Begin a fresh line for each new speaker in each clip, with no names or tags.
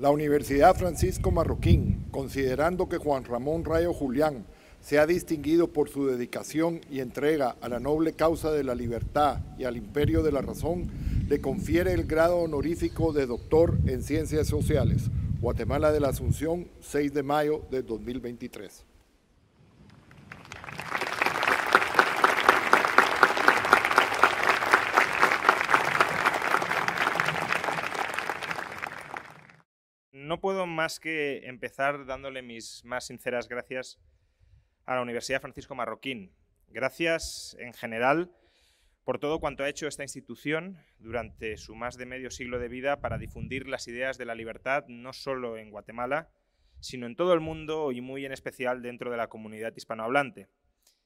La Universidad Francisco Marroquín, considerando que Juan Ramón Rayo Julián se ha distinguido por su dedicación y entrega a la noble causa de la libertad y al imperio de la razón, le confiere el grado honorífico de doctor en Ciencias Sociales. Guatemala de la Asunción, 6 de mayo de 2023.
no puedo más que empezar dándole mis más sinceras gracias a la Universidad Francisco Marroquín. Gracias en general por todo cuanto ha hecho esta institución durante su más de medio siglo de vida para difundir las ideas de la libertad no solo en Guatemala, sino en todo el mundo y muy en especial dentro de la comunidad hispanohablante.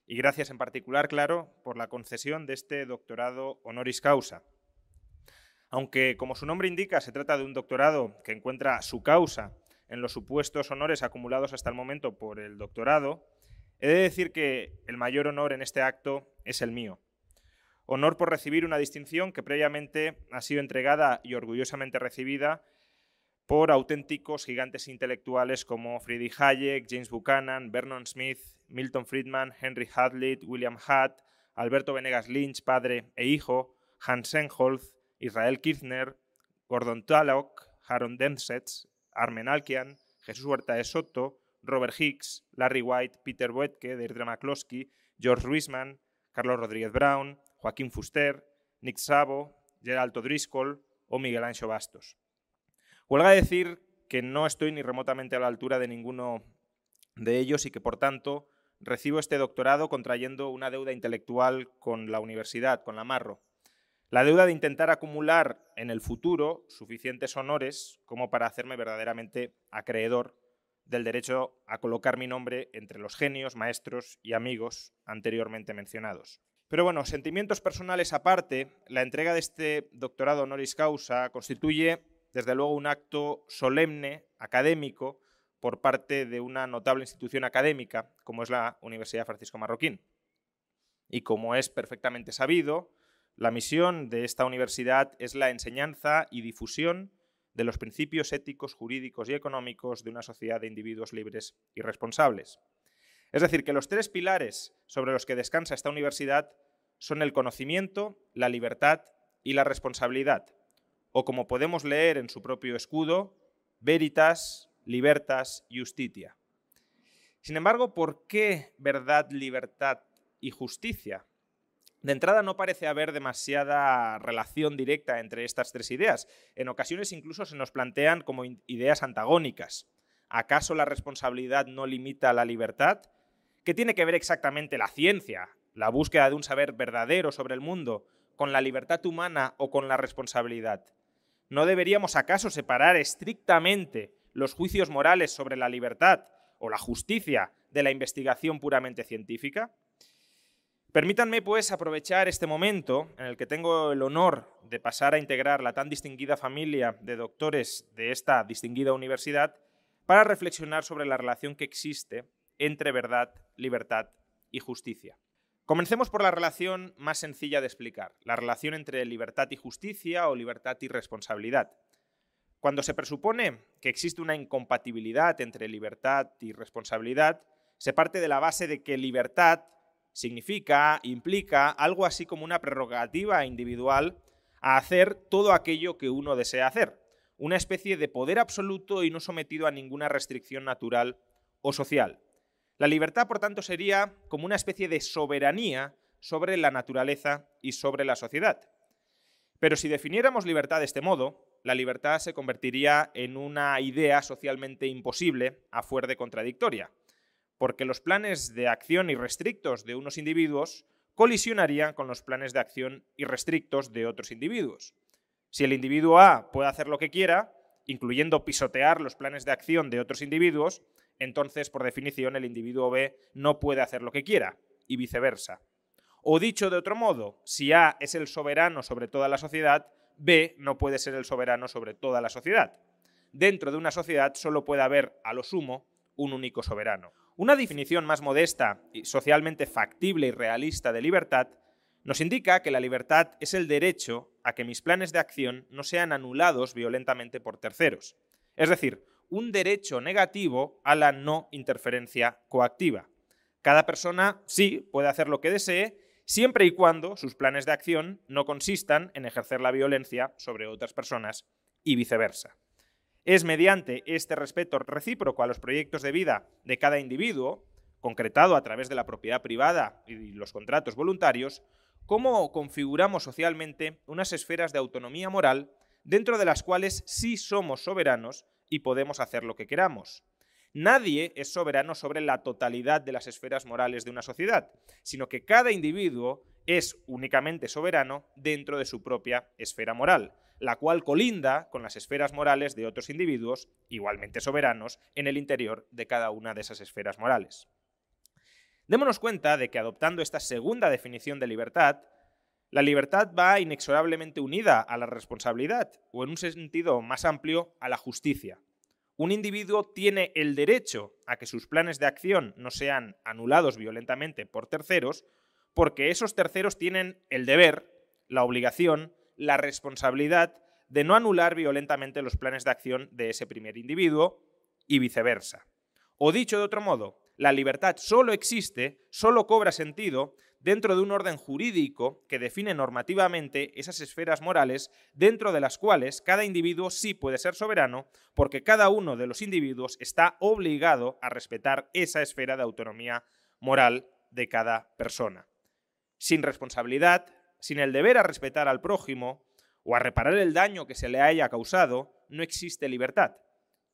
Y gracias en particular, claro, por la concesión de este doctorado honoris causa. Aunque, como su nombre indica, se trata de un doctorado que encuentra su causa en los supuestos honores acumulados hasta el momento por el doctorado, he de decir que el mayor honor en este acto es el mío. Honor por recibir una distinción que previamente ha sido entregada y orgullosamente recibida por auténticos gigantes intelectuales como Friedrich Hayek, James Buchanan, Vernon Smith, Milton Friedman, Henry Hazlitt, William Hutt, Alberto Venegas Lynch, padre e hijo, Hans Senholz, Israel Kirchner, Gordon Tullock, Harold Dempsey, Armen Alkian, Jesús Huerta de Soto, Robert Hicks, Larry White, Peter Boetke, Deirdre McCloskey, George Ruisman, Carlos Rodríguez Brown, Joaquín Fuster, Nick Sabo, Geraldo Driscoll o Miguel Ancho Bastos. Huelga decir que no estoy ni remotamente a la altura de ninguno de ellos y que, por tanto, recibo este doctorado contrayendo una deuda intelectual con la universidad, con la Marro, la deuda de intentar acumular en el futuro suficientes honores como para hacerme verdaderamente acreedor del derecho a colocar mi nombre entre los genios, maestros y amigos anteriormente mencionados. Pero bueno, sentimientos personales aparte, la entrega de este doctorado honoris causa constituye desde luego un acto solemne, académico, por parte de una notable institución académica como es la Universidad Francisco Marroquín. Y como es perfectamente sabido, la misión de esta universidad es la enseñanza y difusión de los principios éticos, jurídicos y económicos de una sociedad de individuos libres y responsables. Es decir, que los tres pilares sobre los que descansa esta universidad son el conocimiento, la libertad y la responsabilidad, o como podemos leer en su propio escudo, veritas, libertas, justitia. Sin embargo, ¿por qué verdad, libertad y justicia? De entrada no parece haber demasiada relación directa entre estas tres ideas. En ocasiones incluso se nos plantean como ideas antagónicas. ¿Acaso la responsabilidad no limita la libertad? ¿Qué tiene que ver exactamente la ciencia, la búsqueda de un saber verdadero sobre el mundo, con la libertad humana o con la responsabilidad? ¿No deberíamos acaso separar estrictamente los juicios morales sobre la libertad o la justicia de la investigación puramente científica? Permítanme, pues, aprovechar este momento en el que tengo el honor de pasar a integrar la tan distinguida familia de doctores de esta distinguida universidad para reflexionar sobre la relación que existe entre verdad, libertad y justicia. Comencemos por la relación más sencilla de explicar, la relación entre libertad y justicia o libertad y responsabilidad. Cuando se presupone que existe una incompatibilidad entre libertad y responsabilidad, se parte de la base de que libertad significa, implica algo así como una prerrogativa individual a hacer todo aquello que uno desea hacer, una especie de poder absoluto y no sometido a ninguna restricción natural o social. La libertad, por tanto, sería como una especie de soberanía sobre la naturaleza y sobre la sociedad. Pero si definiéramos libertad de este modo, la libertad se convertiría en una idea socialmente imposible a fuer de contradictoria, porque los planes de acción irrestrictos de unos individuos colisionarían con los planes de acción irrestrictos de otros individuos. Si el individuo A puede hacer lo que quiera, incluyendo pisotear los planes de acción de otros individuos, entonces, por definición, el individuo B no puede hacer lo que quiera, y viceversa. O dicho de otro modo, si A es el soberano sobre toda la sociedad, B no puede ser el soberano sobre toda la sociedad. Dentro de una sociedad solo puede haber, a lo sumo, un único soberano. Una definición más modesta y socialmente factible y realista de libertad nos indica que la libertad es el derecho a que mis planes de acción no sean anulados violentamente por terceros. Es decir, un derecho negativo a la no interferencia coactiva. Cada persona sí puede hacer lo que desee siempre y cuando sus planes de acción no consistan en ejercer la violencia sobre otras personas y viceversa. Es mediante este respeto recíproco a los proyectos de vida de cada individuo, concretado a través de la propiedad privada y los contratos voluntarios, cómo configuramos socialmente unas esferas de autonomía moral dentro de las cuales sí somos soberanos y podemos hacer lo que queramos. Nadie es soberano sobre la totalidad de las esferas morales de una sociedad, sino que cada individuo es únicamente soberano dentro de su propia esfera moral, la cual colinda con las esferas morales de otros individuos, igualmente soberanos, en el interior de cada una de esas esferas morales. Démonos cuenta de que adoptando esta segunda definición de libertad, la libertad va inexorablemente unida a la responsabilidad, o en un sentido más amplio, a la justicia. Un individuo tiene el derecho a que sus planes de acción no sean anulados violentamente por terceros, porque esos terceros tienen el deber, la obligación, la responsabilidad de no anular violentamente los planes de acción de ese primer individuo y viceversa. O dicho de otro modo, la libertad solo existe, solo cobra sentido dentro de un orden jurídico que define normativamente esas esferas morales dentro de las cuales cada individuo sí puede ser soberano porque cada uno de los individuos está obligado a respetar esa esfera de autonomía moral de cada persona. Sin responsabilidad, sin el deber a respetar al prójimo o a reparar el daño que se le haya causado, no existe libertad.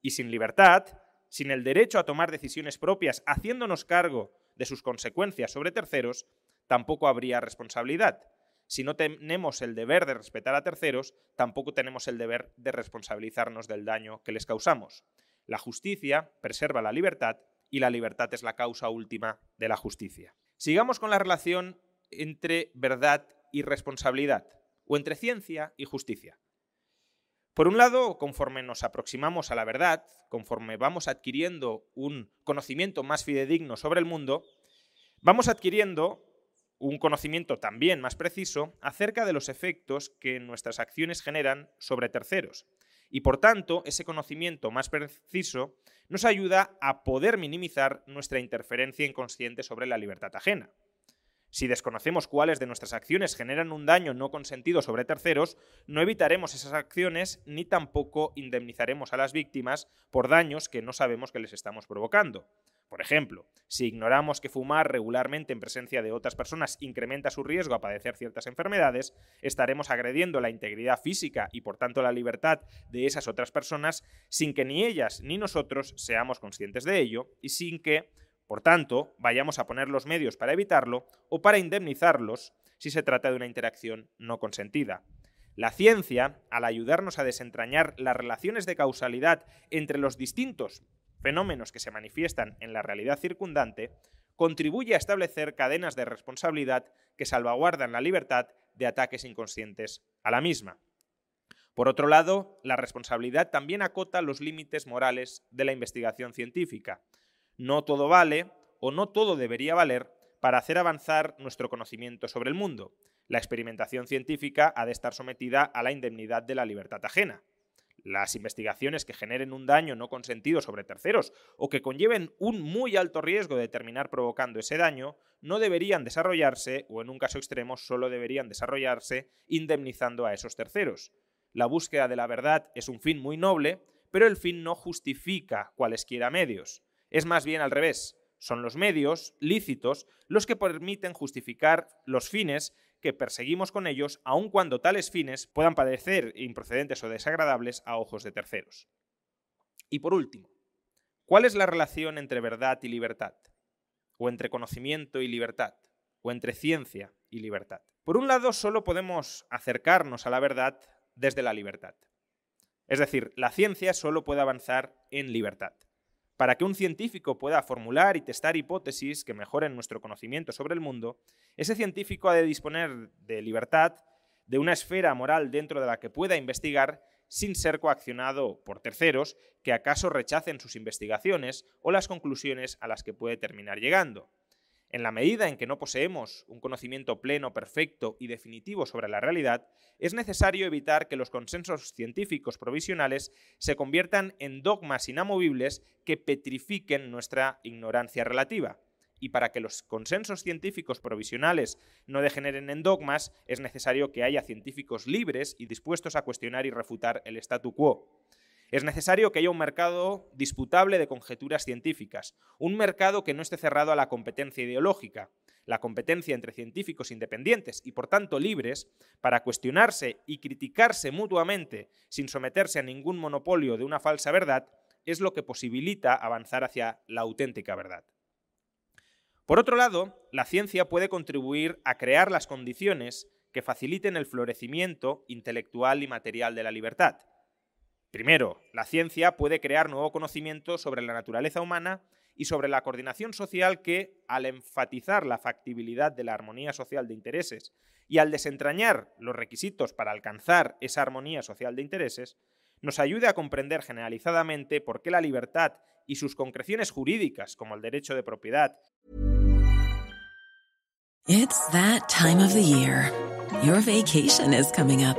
Y sin libertad, sin el derecho a tomar decisiones propias haciéndonos cargo de sus consecuencias sobre terceros, tampoco habría responsabilidad. Si no tenemos el deber de respetar a terceros, tampoco tenemos el deber de responsabilizarnos del daño que les causamos. La justicia preserva la libertad y la libertad es la causa última de la justicia. Sigamos con la relación entre verdad y responsabilidad, o entre ciencia y justicia. Por un lado, conforme nos aproximamos a la verdad, conforme vamos adquiriendo un conocimiento más fidedigno sobre el mundo, vamos adquiriendo un conocimiento también más preciso acerca de los efectos que nuestras acciones generan sobre terceros. Y por tanto, ese conocimiento más preciso nos ayuda a poder minimizar nuestra interferencia inconsciente sobre la libertad ajena. Si desconocemos cuáles de nuestras acciones generan un daño no consentido sobre terceros, no evitaremos esas acciones ni tampoco indemnizaremos a las víctimas por daños que no sabemos que les estamos provocando. Por ejemplo, si ignoramos que fumar regularmente en presencia de otras personas incrementa su riesgo a padecer ciertas enfermedades, estaremos agrediendo la integridad física y por tanto la libertad de esas otras personas sin que ni ellas ni nosotros seamos conscientes de ello y sin que, por tanto, vayamos a poner los medios para evitarlo o para indemnizarlos si se trata de una interacción no consentida. La ciencia, al ayudarnos a desentrañar las relaciones de causalidad entre los distintos fenómenos que se manifiestan en la realidad circundante, contribuye a establecer cadenas de responsabilidad que salvaguardan la libertad de ataques inconscientes a la misma. Por otro lado, la responsabilidad también acota los límites morales de la investigación científica. No todo vale o no todo debería valer para hacer avanzar nuestro conocimiento sobre el mundo. La experimentación científica ha de estar sometida a la indemnidad de la libertad ajena las investigaciones que generen un daño no consentido sobre terceros o que conlleven un muy alto riesgo de terminar provocando ese daño no deberían desarrollarse o en un caso extremo solo deberían desarrollarse indemnizando a esos terceros. La búsqueda de la verdad es un fin muy noble, pero el fin no justifica cualesquiera medios. Es más bien al revés. Son los medios lícitos los que permiten justificar los fines que perseguimos con ellos, aun cuando tales fines puedan parecer improcedentes o desagradables a ojos de terceros. Y por último, ¿cuál es la relación entre verdad y libertad? ¿O entre conocimiento y libertad? ¿O entre ciencia y libertad? Por un lado, solo podemos acercarnos a la verdad desde la libertad. Es decir, la ciencia solo puede avanzar en libertad. Para que un científico pueda formular y testar hipótesis que mejoren nuestro conocimiento sobre el mundo, ese científico ha de disponer de libertad, de una esfera moral dentro de la que pueda investigar sin ser coaccionado por terceros que acaso rechacen sus investigaciones o las conclusiones a las que puede terminar llegando. En la medida en que no poseemos un conocimiento pleno, perfecto y definitivo sobre la realidad, es necesario evitar que los consensos científicos provisionales se conviertan en dogmas inamovibles que petrifiquen nuestra ignorancia relativa. Y para que los consensos científicos provisionales no degeneren en dogmas, es necesario que haya científicos libres y dispuestos a cuestionar y refutar el statu quo. Es necesario que haya un mercado disputable de conjeturas científicas, un mercado que no esté cerrado a la competencia ideológica, la competencia entre científicos independientes y por tanto libres para cuestionarse y criticarse mutuamente sin someterse a ningún monopolio de una falsa verdad, es lo que posibilita avanzar hacia la auténtica verdad. Por otro lado, la ciencia puede contribuir a crear las condiciones que faciliten el florecimiento intelectual y material de la libertad. Primero, la ciencia puede crear nuevo conocimiento sobre la naturaleza humana y sobre la coordinación social que, al enfatizar la factibilidad de la armonía social de intereses y al desentrañar los requisitos para alcanzar esa armonía social de intereses, nos ayude a comprender generalizadamente por qué la libertad y sus concreciones jurídicas, como el derecho de propiedad.
It's that time of the year. Your vacation is coming up.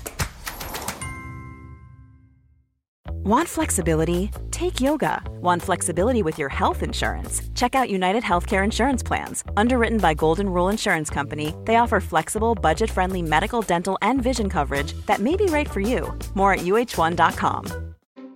Want flexibility? Take yoga. Want flexibility with your health insurance? Check out United Healthcare Insurance Plans. Underwritten by Golden Rule Insurance Company, they offer flexible, budget friendly medical, dental, and vision coverage that may be right for you. More at uh1.com.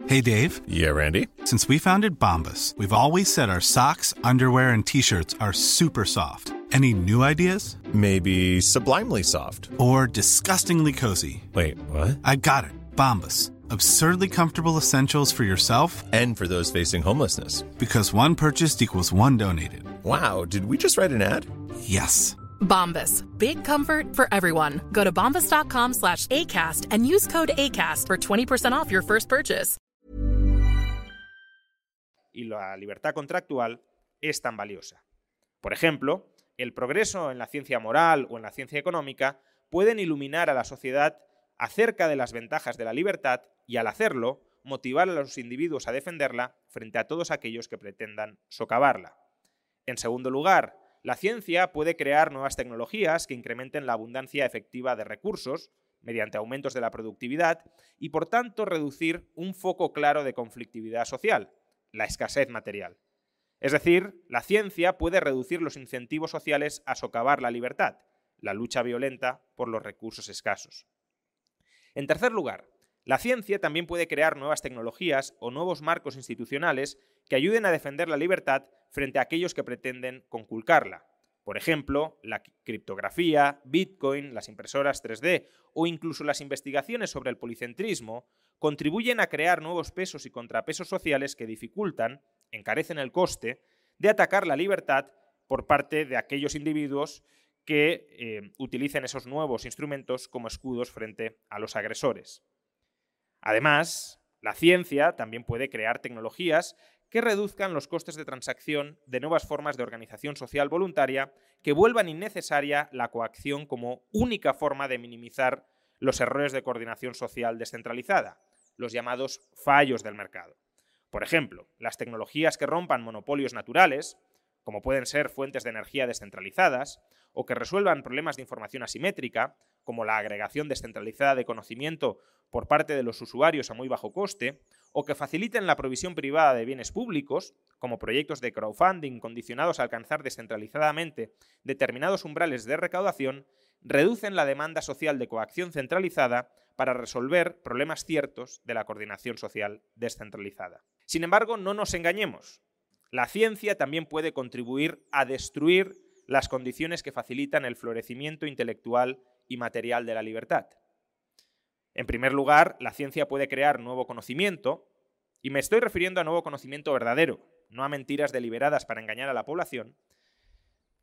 Hey, Dave.
Yeah, Randy.
Since we founded Bombus, we've always said our socks, underwear, and t shirts are super soft. Any new ideas?
Maybe sublimely soft.
Or disgustingly cozy.
Wait, what?
I got it. Bombus. Absurdly comfortable essentials for yourself
and for those facing homelessness.
Because one purchased equals one donated.
Wow, did we just write an ad?
Yes.
Bombas. Big comfort for everyone. Go to bombas.com slash ACAST and use code ACAST for 20% off your first purchase.
Y la libertad contractual es tan valiosa. Por ejemplo, el progreso en la ciencia moral o en la ciencia económica pueden iluminar a la sociedad acerca de las ventajas de la libertad y al hacerlo, motivar a los individuos a defenderla frente a todos aquellos que pretendan socavarla. En segundo lugar, la ciencia puede crear nuevas tecnologías que incrementen la abundancia efectiva de recursos mediante aumentos de la productividad y por tanto reducir un foco claro de conflictividad social, la escasez material. Es decir, la ciencia puede reducir los incentivos sociales a socavar la libertad, la lucha violenta por los recursos escasos. En tercer lugar, la ciencia también puede crear nuevas tecnologías o nuevos marcos institucionales que ayuden a defender la libertad frente a aquellos que pretenden conculcarla. Por ejemplo, la criptografía, Bitcoin, las impresoras 3D o incluso las investigaciones sobre el policentrismo contribuyen a crear nuevos pesos y contrapesos sociales que dificultan, encarecen el coste, de atacar la libertad por parte de aquellos individuos que eh, utilicen esos nuevos instrumentos como escudos frente a los agresores. Además, la ciencia también puede crear tecnologías que reduzcan los costes de transacción de nuevas formas de organización social voluntaria que vuelvan innecesaria la coacción como única forma de minimizar los errores de coordinación social descentralizada, los llamados fallos del mercado. Por ejemplo, las tecnologías que rompan monopolios naturales, como pueden ser fuentes de energía descentralizadas, o que resuelvan problemas de información asimétrica, como la agregación descentralizada de conocimiento por parte de los usuarios a muy bajo coste, o que faciliten la provisión privada de bienes públicos, como proyectos de crowdfunding condicionados a alcanzar descentralizadamente determinados umbrales de recaudación, reducen la demanda social de coacción centralizada para resolver problemas ciertos de la coordinación social descentralizada. Sin embargo, no nos engañemos. La ciencia también puede contribuir a destruir las condiciones que facilitan el florecimiento intelectual y material de la libertad. En primer lugar, la ciencia puede crear nuevo conocimiento, y me estoy refiriendo a nuevo conocimiento verdadero, no a mentiras deliberadas para engañar a la población.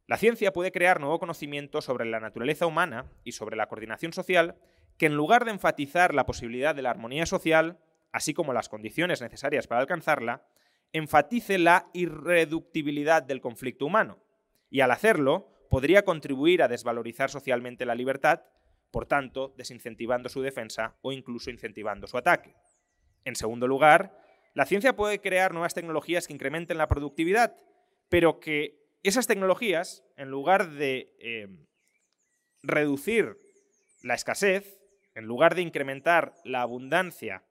La ciencia puede crear nuevo conocimiento sobre la naturaleza humana y sobre la coordinación social que en lugar de enfatizar la posibilidad de la armonía social, así como las condiciones necesarias para alcanzarla, enfatice la irreductibilidad del conflicto humano. Y al hacerlo, podría contribuir a desvalorizar socialmente la libertad, por tanto, desincentivando su defensa o incluso incentivando su ataque. En segundo lugar, la ciencia puede crear nuevas tecnologías que incrementen la productividad, pero que esas tecnologías, en lugar de eh, reducir la escasez, en lugar de incrementar la abundancia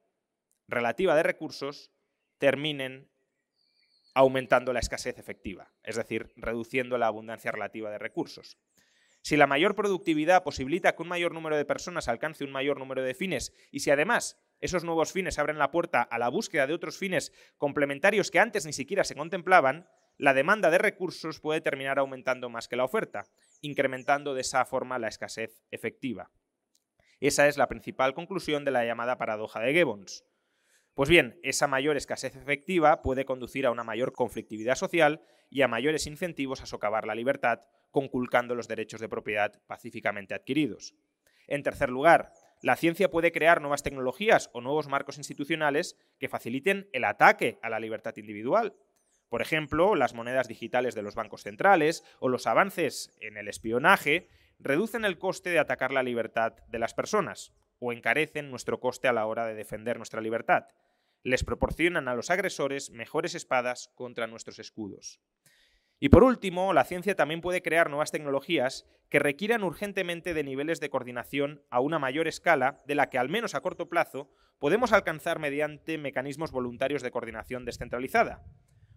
relativa de recursos, terminen aumentando la escasez efectiva, es decir, reduciendo la abundancia relativa de recursos. Si la mayor productividad posibilita que un mayor número de personas alcance un mayor número de fines y si además esos nuevos fines abren la puerta a la búsqueda de otros fines complementarios que antes ni siquiera se contemplaban, la demanda de recursos puede terminar aumentando más que la oferta, incrementando de esa forma la escasez efectiva. Esa es la principal conclusión de la llamada paradoja de Gibbons. Pues bien, esa mayor escasez efectiva puede conducir a una mayor conflictividad social y a mayores incentivos a socavar la libertad, conculcando los derechos de propiedad pacíficamente adquiridos. En tercer lugar, la ciencia puede crear nuevas tecnologías o nuevos marcos institucionales que faciliten el ataque a la libertad individual. Por ejemplo, las monedas digitales de los bancos centrales o los avances en el espionaje reducen el coste de atacar la libertad de las personas o encarecen nuestro coste a la hora de defender nuestra libertad. Les proporcionan a los agresores mejores espadas contra nuestros escudos. Y por último, la ciencia también puede crear nuevas tecnologías que requieran urgentemente de niveles de coordinación a una mayor escala de la que, al menos a corto plazo, podemos alcanzar mediante mecanismos voluntarios de coordinación descentralizada.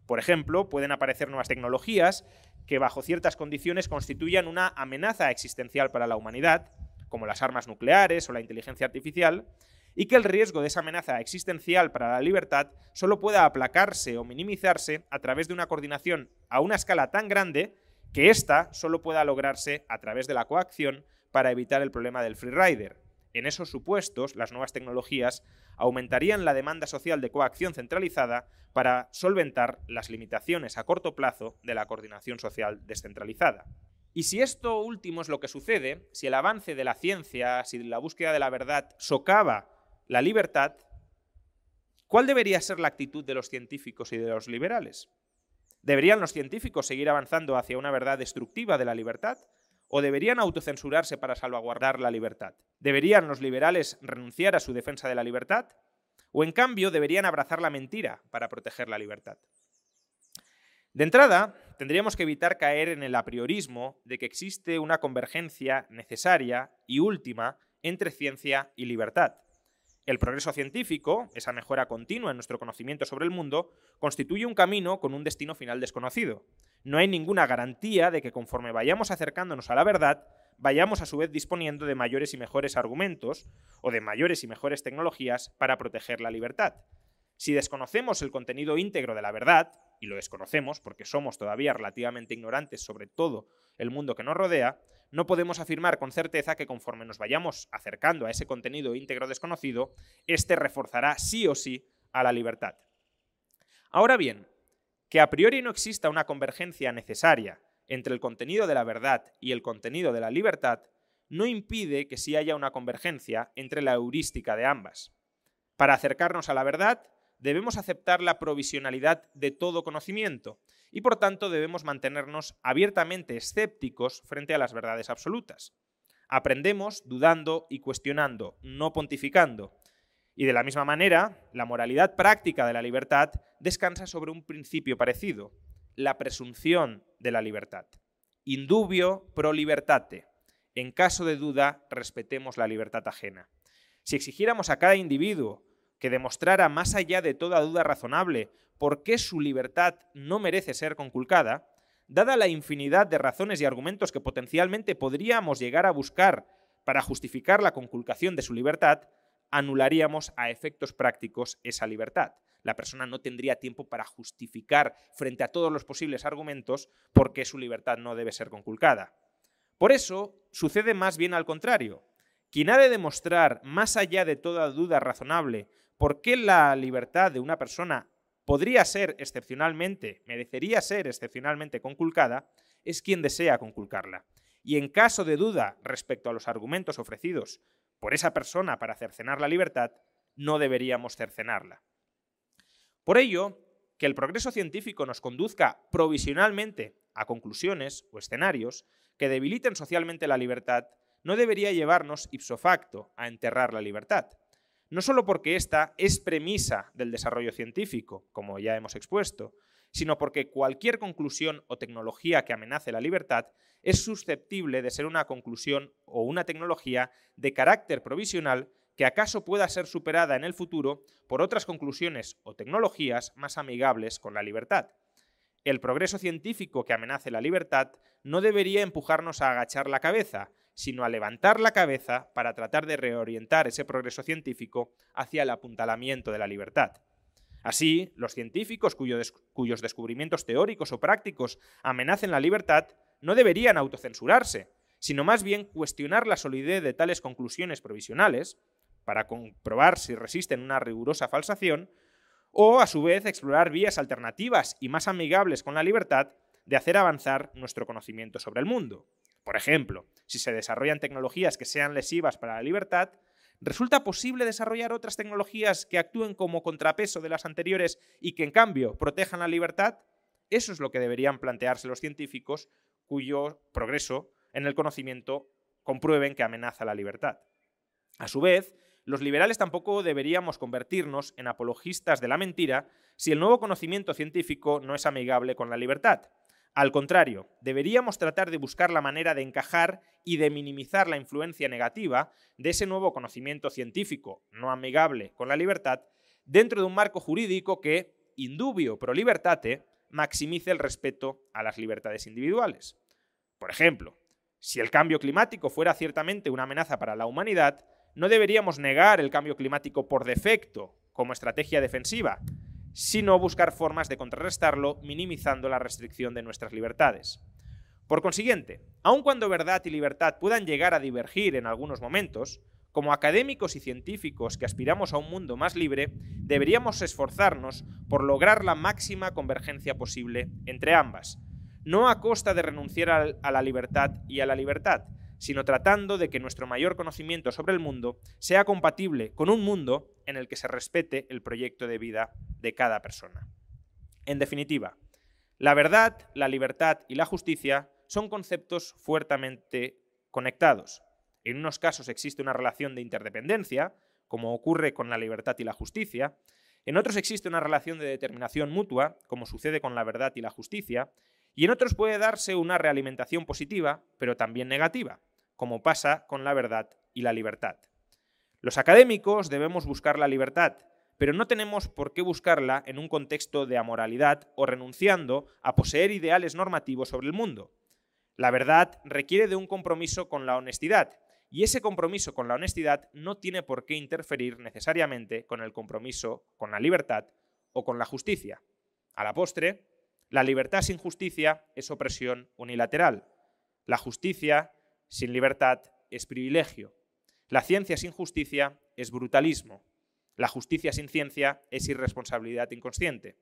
Por ejemplo, pueden aparecer nuevas tecnologías que bajo ciertas condiciones constituyan una amenaza existencial para la humanidad, como las armas nucleares o la inteligencia artificial, y que el riesgo de esa amenaza existencial para la libertad solo pueda aplacarse o minimizarse a través de una coordinación a una escala tan grande que ésta solo pueda lograrse a través de la coacción para evitar el problema del free rider. En esos supuestos, las nuevas tecnologías aumentarían la demanda social de coacción centralizada para solventar las limitaciones a corto plazo de la coordinación social descentralizada. Y si esto último es lo que sucede, si el avance de la ciencia, si la búsqueda de la verdad socava la libertad, ¿cuál debería ser la actitud de los científicos y de los liberales? ¿Deberían los científicos seguir avanzando hacia una verdad destructiva de la libertad? ¿O deberían autocensurarse para salvaguardar la libertad? ¿Deberían los liberales renunciar a su defensa de la libertad? ¿O en cambio deberían abrazar la mentira para proteger la libertad? De entrada, tendríamos que evitar caer en el apriorismo de que existe una convergencia necesaria y última entre ciencia y libertad. El progreso científico, esa mejora continua en nuestro conocimiento sobre el mundo, constituye un camino con un destino final desconocido. No hay ninguna garantía de que conforme vayamos acercándonos a la verdad, vayamos a su vez disponiendo de mayores y mejores argumentos o de mayores y mejores tecnologías para proteger la libertad. Si desconocemos el contenido íntegro de la verdad, y lo desconocemos porque somos todavía relativamente ignorantes sobre todo el mundo que nos rodea, no podemos afirmar con certeza que conforme nos vayamos acercando a ese contenido íntegro desconocido, éste reforzará sí o sí a la libertad. Ahora bien, que a priori no exista una convergencia necesaria entre el contenido de la verdad y el contenido de la libertad, no impide que sí haya una convergencia entre la heurística de ambas. Para acercarnos a la verdad, debemos aceptar la provisionalidad de todo conocimiento y por tanto debemos mantenernos abiertamente escépticos frente a las verdades absolutas. Aprendemos dudando y cuestionando, no pontificando. Y de la misma manera, la moralidad práctica de la libertad descansa sobre un principio parecido. la presunción de la libertad. Indubio pro libertate. En caso de duda, respetemos la libertad ajena. Si exigiéramos a cada individuo que demostrara más allá de toda duda razonable por qué su libertad no merece ser conculcada, dada la infinidad de razones y argumentos que potencialmente podríamos llegar a buscar para justificar la conculcación de su libertad, anularíamos a efectos prácticos esa libertad. La persona no tendría tiempo para justificar frente a todos los posibles argumentos por qué su libertad no debe ser conculcada. Por eso, sucede más bien al contrario. Quien ha de demostrar, más allá de toda duda razonable, por qué la libertad de una persona podría ser excepcionalmente, merecería ser excepcionalmente conculcada, es quien desea conculcarla. Y en caso de duda respecto a los argumentos ofrecidos por esa persona para cercenar la libertad, no deberíamos cercenarla. Por ello, que el progreso científico nos conduzca provisionalmente a conclusiones o escenarios que debiliten socialmente la libertad no debería llevarnos ipso facto a enterrar la libertad. No solo porque esta es premisa del desarrollo científico, como ya hemos expuesto, sino porque cualquier conclusión o tecnología que amenace la libertad es susceptible de ser una conclusión o una tecnología de carácter provisional que acaso pueda ser superada en el futuro por otras conclusiones o tecnologías más amigables con la libertad. El progreso científico que amenace la libertad no debería empujarnos a agachar la cabeza, sino a levantar la cabeza para tratar de reorientar ese progreso científico hacia el apuntalamiento de la libertad. Así, los científicos cuyos descubrimientos teóricos o prácticos amenacen la libertad no deberían autocensurarse, sino más bien cuestionar la solidez de tales conclusiones provisionales para comprobar si resisten una rigurosa falsación, o a su vez explorar vías alternativas y más amigables con la libertad de hacer avanzar nuestro conocimiento sobre el mundo. Por ejemplo, si se desarrollan tecnologías que sean lesivas para la libertad, ¿resulta posible desarrollar otras tecnologías que actúen como contrapeso de las anteriores y que en cambio protejan la libertad? Eso es lo que deberían plantearse los científicos cuyo progreso en el conocimiento comprueben que amenaza la libertad. A su vez, los liberales tampoco deberíamos convertirnos en apologistas de la mentira si el nuevo conocimiento científico no es amigable con la libertad. Al contrario, deberíamos tratar de buscar la manera de encajar y de minimizar la influencia negativa de ese nuevo conocimiento científico no amigable con la libertad dentro de un marco jurídico que, indubio pro libertate, maximice el respeto a las libertades individuales. Por ejemplo, si el cambio climático fuera ciertamente una amenaza para la humanidad, no deberíamos negar el cambio climático por defecto como estrategia defensiva, sino buscar formas de contrarrestarlo minimizando la restricción de nuestras libertades. Por consiguiente, aun cuando verdad y libertad puedan llegar a divergir en algunos momentos, como académicos y científicos que aspiramos a un mundo más libre, deberíamos esforzarnos por lograr la máxima convergencia posible entre ambas, no a costa de renunciar a la libertad y a la libertad, sino tratando de que nuestro mayor conocimiento sobre el mundo sea compatible con un mundo en el que se respete el proyecto de vida de cada persona. En definitiva, la verdad, la libertad y la justicia son conceptos fuertemente conectados. En unos casos existe una relación de interdependencia, como ocurre con la libertad y la justicia, en otros existe una relación de determinación mutua, como sucede con la verdad y la justicia, y en otros puede darse una realimentación positiva, pero también negativa, como pasa con la verdad y la libertad. Los académicos debemos buscar la libertad, pero no tenemos por qué buscarla en un contexto de amoralidad o renunciando a poseer ideales normativos sobre el mundo. La verdad requiere de un compromiso con la honestidad, y ese compromiso con la honestidad no tiene por qué interferir necesariamente con el compromiso con la libertad o con la justicia. A la postre, la libertad sin justicia es opresión unilateral. La justicia sin libertad es privilegio. La ciencia sin justicia es brutalismo. La justicia sin ciencia es irresponsabilidad inconsciente.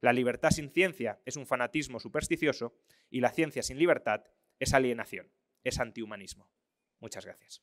La libertad sin ciencia es un fanatismo supersticioso y la ciencia sin libertad es alienación, es antihumanismo. Muchas gracias.